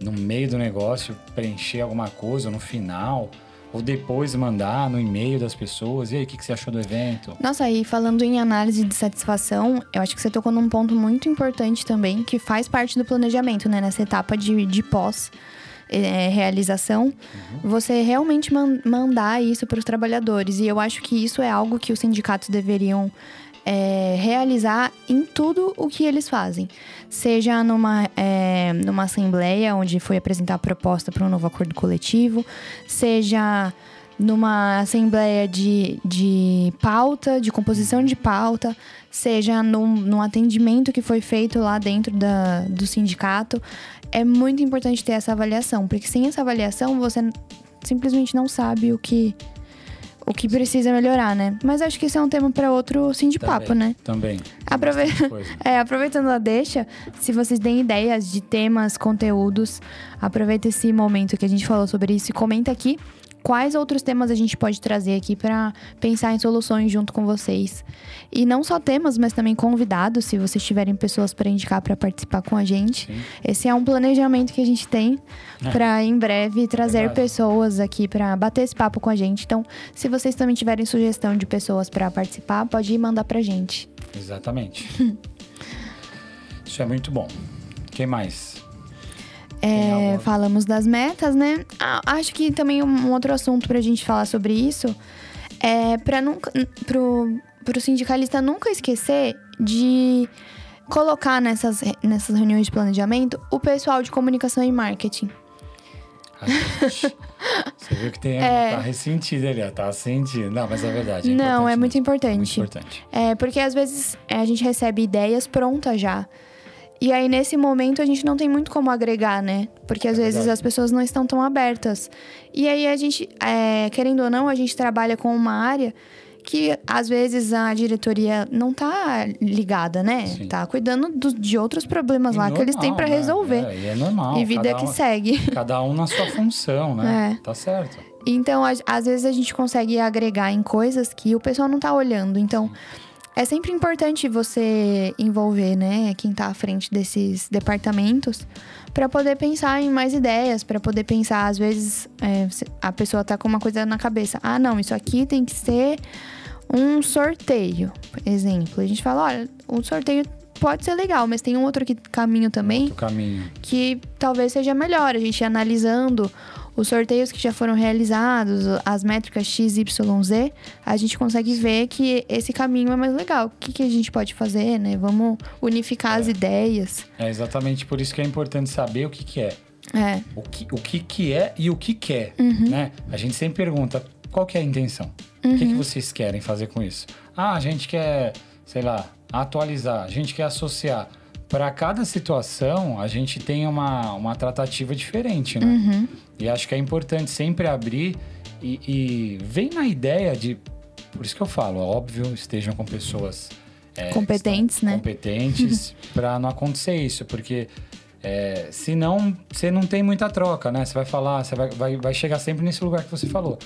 no meio do negócio, preencher alguma coisa no final ou depois mandar no e-mail das pessoas. E aí, o que, que você achou do evento? Nossa, e falando em análise de satisfação, eu acho que você tocou num ponto muito importante também, que faz parte do planejamento, né? Nessa etapa de, de pós. É, realização, uhum. você realmente man mandar isso para os trabalhadores. E eu acho que isso é algo que os sindicatos deveriam é, realizar em tudo o que eles fazem. Seja numa, é, numa assembleia onde foi apresentar a proposta para um novo acordo coletivo, seja numa assembleia de, de pauta, de composição de pauta, seja num, num atendimento que foi feito lá dentro da, do sindicato. É muito importante ter essa avaliação, porque sem essa avaliação você simplesmente não sabe o que o que precisa melhorar, né? Mas acho que isso é um tema para outro sim de papo, né? Também. Aprove... [LAUGHS] É, aproveitando a deixa, se vocês têm ideias de temas, conteúdos, aproveita esse momento que a gente falou sobre isso e comenta aqui quais outros temas a gente pode trazer aqui para pensar em soluções junto com vocês. E não só temas, mas também convidados, se vocês tiverem pessoas para indicar para participar com a gente. Sim. Esse é um planejamento que a gente tem é. para em breve trazer Verdade. pessoas aqui para bater esse papo com a gente. Então, se vocês também tiverem sugestão de pessoas para participar, pode ir mandar pra gente. Exatamente. [LAUGHS] Isso é muito bom. Quem mais? É, falamos das metas, né? Ah, acho que também um outro assunto para a gente falar sobre isso é para nunca pro, pro sindicalista nunca esquecer de colocar nessas, nessas reuniões de planejamento o pessoal de comunicação e marketing. [LAUGHS] Você viu que tem, é... tá ressentido ali, tá sentindo. Não, mas é verdade. É Não, é muito importante. muito importante. É, porque às vezes é, a gente recebe ideias prontas já. E aí, nesse momento, a gente não tem muito como agregar, né? Porque às é vezes as pessoas não estão tão abertas. E aí, a gente, é, querendo ou não, a gente trabalha com uma área que às vezes a diretoria não tá ligada, né? Sim. Tá cuidando do, de outros problemas e lá normal, que eles têm para né? resolver. É, e é normal. E vida cada que segue. [LAUGHS] Cada um na sua função, né? É. Tá certo. Então, às vezes a gente consegue agregar em coisas que o pessoal não tá olhando. Então. Sim é sempre importante você envolver, né, quem está à frente desses departamentos, para poder pensar em mais ideias, para poder pensar, às vezes, é, a pessoa está com uma coisa na cabeça. Ah, não, isso aqui tem que ser um sorteio, por exemplo. A gente fala, olha, um sorteio pode ser legal, mas tem um outro caminho também. Outro caminho. Que talvez seja melhor. A gente analisando os sorteios que já foram realizados, as métricas X, Y, Z, a gente consegue ver que esse caminho é mais legal. O que, que a gente pode fazer, né? Vamos unificar é. as ideias. É exatamente por isso que é importante saber o que, que é. É. O que, o que, que é e o que quer, uhum. né? A gente sempre pergunta, qual que é a intenção? Uhum. O que, que uhum. vocês querem fazer com isso? Ah, a gente quer, sei lá, atualizar, a gente quer associar para cada situação, a gente tem uma, uma tratativa diferente, né? Uhum. E acho que é importante sempre abrir e, e vem na ideia de. Por isso que eu falo, óbvio, estejam com pessoas é, competentes, né? Competentes [LAUGHS] para não acontecer isso, porque é, senão você não tem muita troca, né? Você vai falar, você vai, vai, vai chegar sempre nesse lugar que você falou.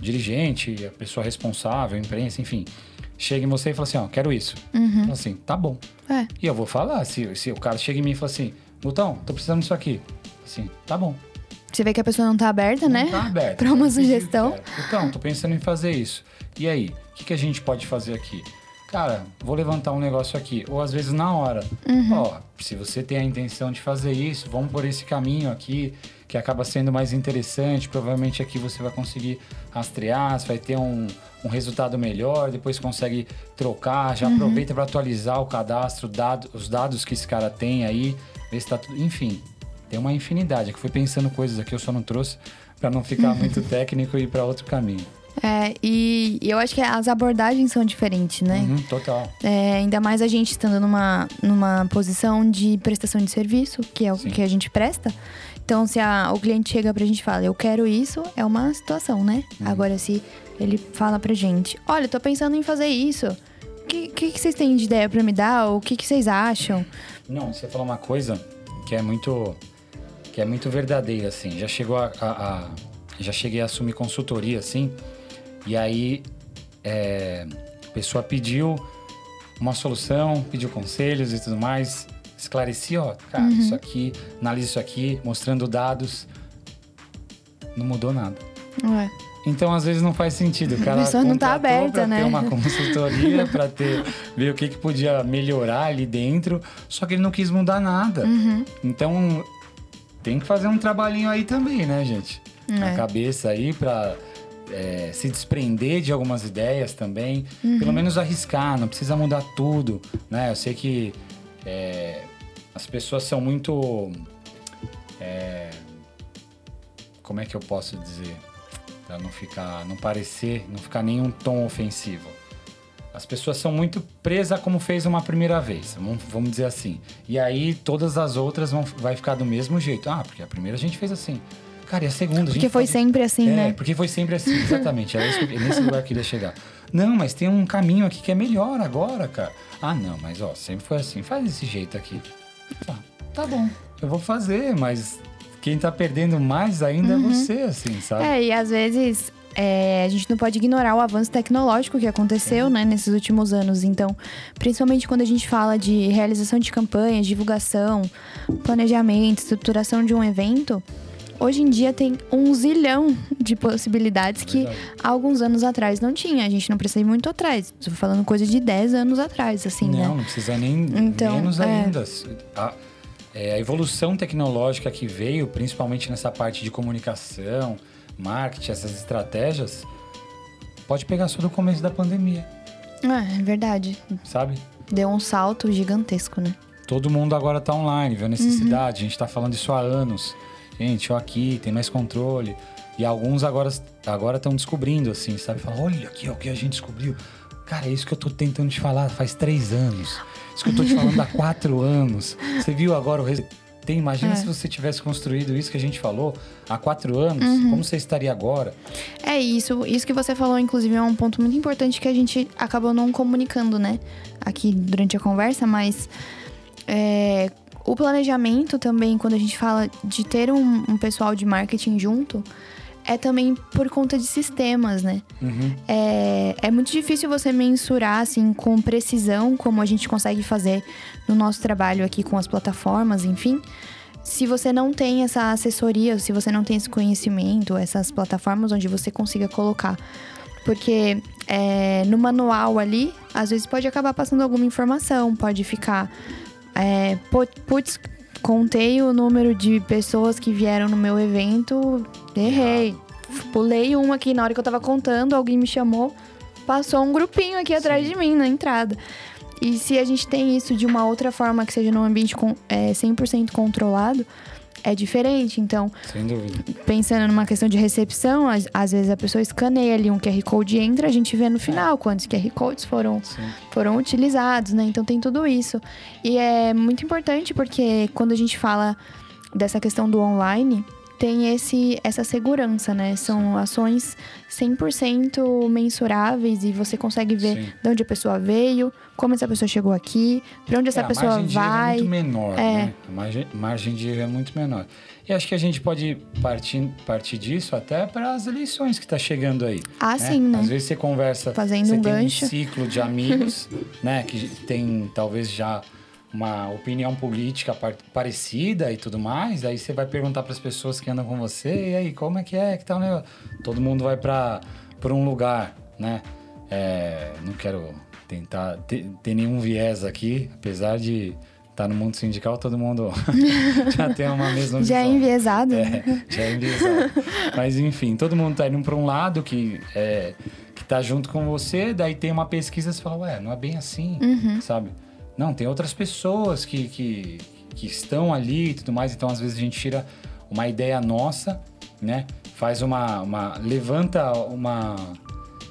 dirigente, a pessoa responsável, a imprensa, enfim chega em você e fala assim, ó, quero isso. Uhum. Assim, tá bom. É. E eu vou falar, se, se o cara chega em mim e fala assim, Botão, tô precisando disso aqui. Assim, tá bom. Você vê que a pessoa não tá aberta, não né? Tá [LAUGHS] aberta. pra uma sugestão. Então, tô pensando em fazer isso. E aí, o que, que a gente pode fazer aqui? Cara, vou levantar um negócio aqui. Ou às vezes na hora. Uhum. Ó, se você tem a intenção de fazer isso, vamos por esse caminho aqui que acaba sendo mais interessante. Provavelmente aqui você vai conseguir rastrear, você vai ter um, um resultado melhor, depois consegue trocar, já uhum. aproveita para atualizar o cadastro, dado, os dados que esse cara tem aí, ver se tá tudo. Enfim, tem uma infinidade. É que fui pensando coisas aqui, eu só não trouxe para não ficar [LAUGHS] muito técnico e ir para outro caminho. É, e, eu acho que as abordagens são diferentes, né? Uhum, total. É, ainda mais a gente estando numa, numa posição de prestação de serviço, que é o Sim. que a gente presta. Então, se a, o cliente chega pra gente e fala, eu quero isso, é uma situação, né? Uhum. Agora, se ele fala pra gente, olha, tô pensando em fazer isso. O que, que, que, vocês têm de ideia para me dar? O que, que vocês acham? Não, você falou uma coisa que é muito que é muito verdadeira, assim. Já chegou a, a, a já cheguei a assumir consultoria, assim. E aí é, a pessoa pediu uma solução, pediu conselhos e tudo mais esclareci, ó, cara, uhum. isso aqui, analisa isso aqui, mostrando dados. Não mudou nada. Ué. Então, às vezes, não faz sentido. O cara a pessoa não tá aberta, né? ter uma consultoria, para ter ver o que, que podia melhorar ali dentro, só que ele não quis mudar nada. Uhum. Então, tem que fazer um trabalhinho aí também, né, gente? É. Na cabeça aí para é, se desprender de algumas ideias também. Uhum. Pelo menos arriscar, não precisa mudar tudo, né? Eu sei que é, as pessoas são muito. É, como é que eu posso dizer? Pra não ficar. não parecer, não ficar nenhum tom ofensivo. As pessoas são muito presas como fez uma primeira vez, vamos, dizer assim. E aí todas as outras vão vai ficar do mesmo jeito. Ah, porque a primeira a gente fez assim. Cara, e a segunda? Porque a foi pode... sempre assim, é, né? Porque foi sempre assim, exatamente. É nesse lugar que eu ia chegar. Não, mas tem um caminho aqui que é melhor agora, cara. Ah, não, mas ó, sempre foi assim. Faz desse jeito aqui. Ah, tá bom, eu vou fazer, mas quem tá perdendo mais ainda é uhum. é você, assim, sabe? É, e às vezes é, a gente não pode ignorar o avanço tecnológico que aconteceu né, nesses últimos anos. Então, principalmente quando a gente fala de realização de campanhas, divulgação, planejamento, estruturação de um evento, hoje em dia tem um zilhão de possibilidades que há alguns anos atrás não tinha. A gente não precisa ir muito atrás. Estou falando coisa de 10 anos atrás, assim, não, né? Não, não precisa nem então, menos é... ainda. A, é, a evolução tecnológica que veio, principalmente nessa parte de comunicação, marketing, essas estratégias, pode pegar só do começo da pandemia. É, é verdade. Sabe? Deu um salto gigantesco, né? Todo mundo agora tá online, viu a necessidade. Uhum. A gente tá falando isso há anos gente, ó aqui, tem mais controle. E alguns agora agora estão descobrindo, assim, sabe? Falam, olha aqui, ó, o que a gente descobriu. Cara, é isso que eu tô tentando te falar faz três anos. Isso que eu tô te falando há [LAUGHS] quatro anos. Você viu agora o resultado? Imagina é. se você tivesse construído isso que a gente falou há quatro anos, uhum. como você estaria agora? É isso. Isso que você falou, inclusive, é um ponto muito importante que a gente acabou não comunicando, né? Aqui durante a conversa, mas é, o planejamento também, quando a gente fala de ter um, um pessoal de marketing junto, é também por conta de sistemas, né? Uhum. É, é muito difícil você mensurar, assim, com precisão, como a gente consegue fazer no nosso trabalho aqui com as plataformas, enfim. Se você não tem essa assessoria, se você não tem esse conhecimento, essas plataformas onde você consiga colocar Porque é, no manual ali, às vezes pode acabar passando alguma informação, pode ficar. É, putz, contei o número de pessoas que vieram no meu evento, errei. Pulei uma aqui na hora que eu tava contando, alguém me chamou, passou um grupinho aqui atrás Sim. de mim na entrada. E se a gente tem isso de uma outra forma que seja num ambiente com, é, 100% controlado, é diferente. Então, Sem dúvida. pensando numa questão de recepção, às, às, vezes a pessoa escaneia ali um QR Code entra, a gente vê no final é. quantos QR Codes foram, foram utilizados, né? Então tem tudo isso. E é muito importante porque quando a gente fala dessa questão do online, tem esse, essa segurança, né? São ações 100% mensuráveis e você consegue ver Sim. de onde a pessoa veio, como essa pessoa chegou aqui, para onde essa é, pessoa vai. A margem vai. de erro é muito menor, é. né? A margem, margem de erro é muito menor. E acho que a gente pode partir, partir disso até para as eleições que está chegando aí. Ah, né? sim, né? Às vezes você conversa, Fazendo você um tem gancho. um ciclo de amigos, [LAUGHS] né? Que tem talvez já uma opinião política parecida e tudo mais, aí você vai perguntar para as pessoas que andam com você, e aí, como é que é que o negócio? Todo mundo vai para um lugar, né? É, não quero tentar ter, ter, nenhum viés aqui, apesar de estar tá no mundo sindical, todo mundo [LAUGHS] já tem uma mesma visão. [LAUGHS] Já é enviesado. É, né? [LAUGHS] já é enviesado. Mas enfim, todo mundo está indo para um lado que é, que tá junto com você, daí tem uma pesquisa você fala, ué, não é bem assim, uhum. sabe? Não, tem outras pessoas que, que, que estão ali e tudo mais. Então, às vezes, a gente tira uma ideia nossa, né? Faz uma. uma levanta uma.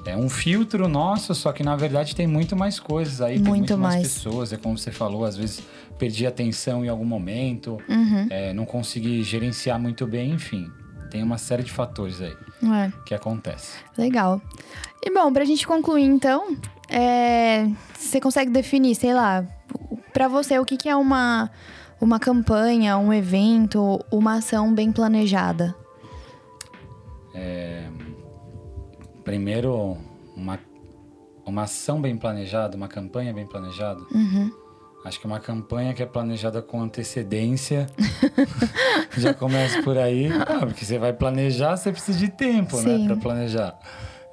É um filtro nosso, só que na verdade tem muito mais coisas aí, muito tem muito mais. mais pessoas. É como você falou, às vezes perdi atenção em algum momento, uhum. é, não consegui gerenciar muito bem, enfim. Tem uma série de fatores aí é. que acontece. Legal. E bom, pra gente concluir então, é, você consegue definir, sei lá, para você, o que, que é uma, uma campanha, um evento, uma ação bem planejada? É, primeiro, uma, uma ação bem planejada, uma campanha bem planejada. Uhum. Acho que uma campanha que é planejada com antecedência [LAUGHS] já começa por aí. Ah, porque você vai planejar, você precisa de tempo, né, Sim. né, para planejar.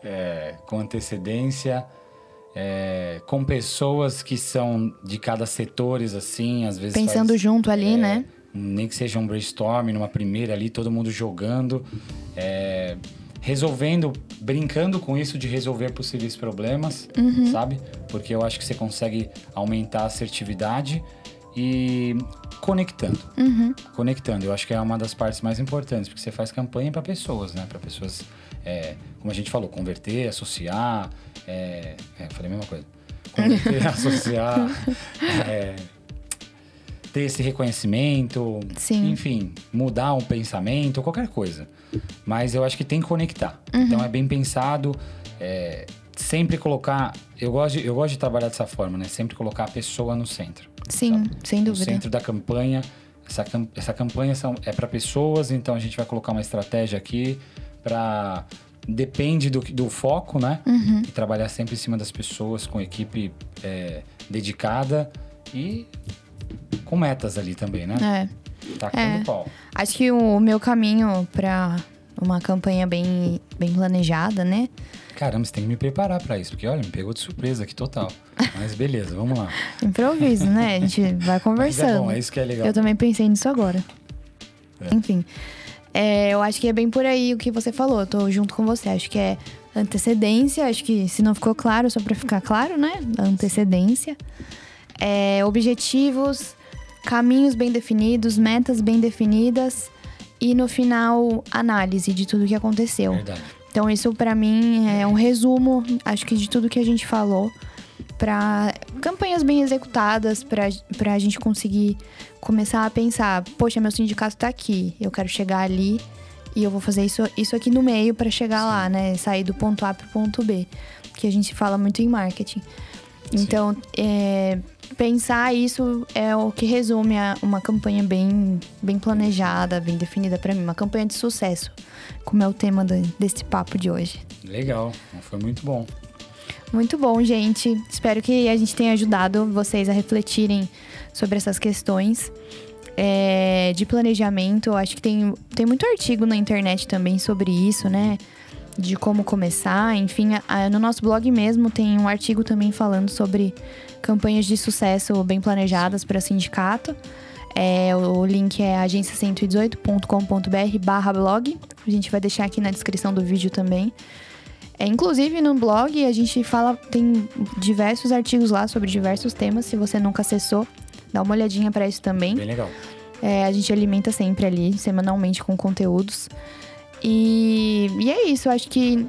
É, com antecedência é, com pessoas que são de cada setores, assim, às vezes. Pensando faz, junto ali, é, né? Nem que seja um brainstorm numa primeira ali, todo mundo jogando, é, resolvendo, brincando com isso de resolver possíveis problemas, uhum. sabe? Porque eu acho que você consegue aumentar a assertividade e conectando. Uhum. Conectando, eu acho que é uma das partes mais importantes, porque você faz campanha para pessoas, né? Para pessoas, é, como a gente falou, converter, associar, é, é, falei a mesma coisa. Converter, associar, [LAUGHS] é, ter esse reconhecimento, Sim. enfim, mudar um pensamento, qualquer coisa. Mas eu acho que tem que conectar. Uhum. Então é bem pensado, é, sempre colocar. Eu gosto, de, eu gosto de trabalhar dessa forma, né? Sempre colocar a pessoa no centro. Sim, sabe? sem dúvida. No centro da campanha. Essa, essa campanha são, é para pessoas, então a gente vai colocar uma estratégia aqui para depende do, do foco, né? Uhum. E trabalhar sempre em cima das pessoas, com equipe é, dedicada e com metas ali também, né? É. Tacando é. pau. Acho que o meu caminho para uma campanha bem, bem planejada, né? Caramba, você tem que me preparar para isso, porque olha, me pegou de surpresa aqui total. Mas beleza, vamos lá. [LAUGHS] Improviso, né? A gente vai conversando. [LAUGHS] Mas é bom, é isso que é legal. Eu também pensei nisso agora. É. Enfim. É, eu acho que é bem por aí o que você falou. Eu tô junto com você. Acho que é antecedência. Acho que se não ficou claro, só para ficar claro, né? Antecedência. É, objetivos, caminhos bem definidos, metas bem definidas e no final análise de tudo que aconteceu. Verdade. Então isso para mim é um resumo, acho que de tudo que a gente falou para campanhas bem executadas, para a gente conseguir começar a pensar, poxa, meu sindicato está aqui, eu quero chegar ali e eu vou fazer isso, isso aqui no meio para chegar Sim. lá, né? Sair do ponto A para o ponto B, que a gente fala muito em marketing. Então, é, pensar isso é o que resume a, uma campanha bem, bem planejada, bem definida para mim, uma campanha de sucesso, como é o tema do, desse papo de hoje. Legal, foi muito bom. Muito bom, gente. Espero que a gente tenha ajudado vocês a refletirem sobre essas questões é, de planejamento. Eu acho que tem, tem muito artigo na internet também sobre isso, né? de como começar. Enfim, no nosso blog mesmo tem um artigo também falando sobre campanhas de sucesso bem planejadas para sindicato. É, o link é agência118.com.br barra blog. A gente vai deixar aqui na descrição do vídeo também. É, inclusive no blog a gente fala, tem diversos artigos lá sobre diversos temas. Se você nunca acessou, dá uma olhadinha para isso também. Bem legal. É, a gente alimenta sempre ali, semanalmente, com conteúdos. E, e é isso, acho que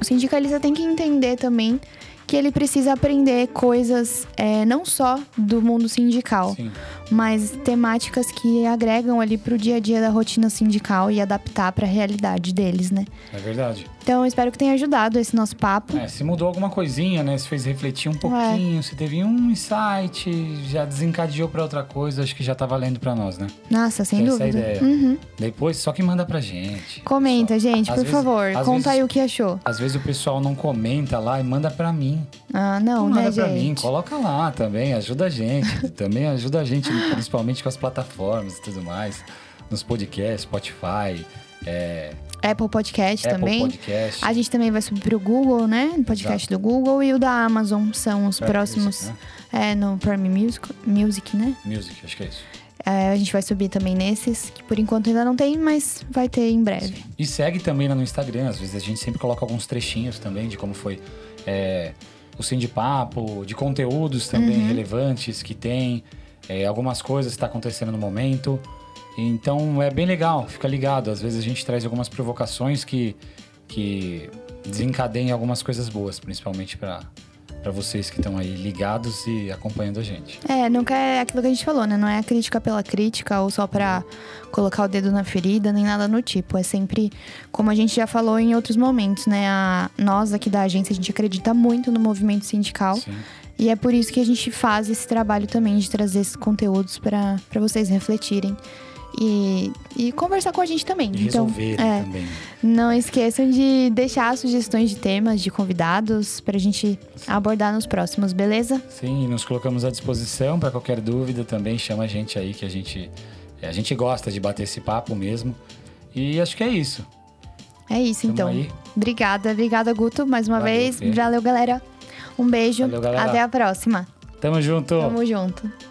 o sindicalista tem que entender também que ele precisa aprender coisas é, não só do mundo sindical, Sim. mas temáticas que agregam ali para o dia a dia da rotina sindical e adaptar para a realidade deles, né? É verdade. Então, espero que tenha ajudado esse nosso papo. É, se mudou alguma coisinha, né? Se fez refletir um pouquinho, é. se teve um insight, já desencadeou para outra coisa, acho que já tá valendo para nós, né? Nossa, sem Essa dúvida. Essa é a ideia. Uhum. Depois, só que manda pra gente. Comenta, pessoal. gente, às por vezes, favor. Conta vezes, aí o que achou. Às vezes o pessoal não comenta lá e manda para mim. Ah, não, não né, manda pra gente? mim, coloca lá também, ajuda a gente. [LAUGHS] também ajuda a gente, principalmente com as plataformas e tudo mais. Nos podcasts, Spotify, é, Apple Podcast Apple também. Podcast. A gente também vai subir pro Google, né? O podcast Exato. do Google e o da Amazon são os Prime próximos. Music, né? É, no Prime Music, Music, né? Music, acho que é isso. É, a gente vai subir também nesses, que por enquanto ainda não tem, mas vai ter em breve. Sim. E segue também lá no Instagram, às vezes a gente sempre coloca alguns trechinhos também de como foi é, o Sim de Papo, de conteúdos também uhum. relevantes que tem, é, algumas coisas que está acontecendo no momento. Então é bem legal, fica ligado. Às vezes a gente traz algumas provocações que, que desencadeiam algumas coisas boas, principalmente para para vocês que estão aí ligados e acompanhando a gente. É, nunca é aquilo que a gente falou, né? Não é a crítica pela crítica ou só para colocar o dedo na ferida, nem nada no tipo. É sempre, como a gente já falou em outros momentos, né? A, nós aqui da agência, a gente acredita muito no movimento sindical. Sim. E é por isso que a gente faz esse trabalho também de trazer esses conteúdos para vocês refletirem e, e conversar com a gente também. E então, é, também. Não esqueçam de deixar sugestões de temas, de convidados, para a gente Sim. abordar nos próximos, beleza? Sim, nos colocamos à disposição para qualquer dúvida também. Chama a gente aí que a gente, a gente gosta de bater esse papo mesmo. E acho que é isso. É isso, Tamo então. Aí. Obrigada, obrigada, Guto, mais uma Valeu, vez. Fê. Valeu, galera. Um beijo. Valeu, galera. Até a próxima. Tamo junto. Tamo junto.